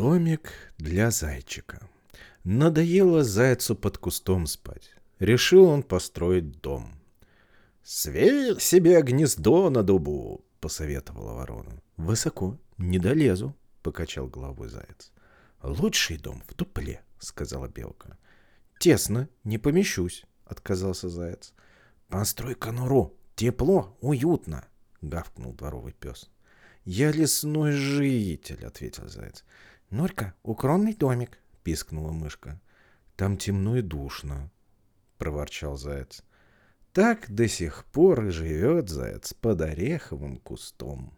Домик для зайчика. Надоело зайцу под кустом спать. Решил он построить дом. «Сверь себе гнездо на дубу», — посоветовала ворона. «Высоко, не долезу», — покачал головой заяц. «Лучший дом в дупле», — сказала белка. «Тесно, не помещусь», — отказался заяц. «Построй конуру, тепло, уютно», — гавкнул дворовый пес. «Я лесной житель», — ответил заяц. «Норька, укромный домик», — пискнула мышка. «Там темно и душно», — проворчал заяц. Так до сих пор и живет заяц под ореховым кустом.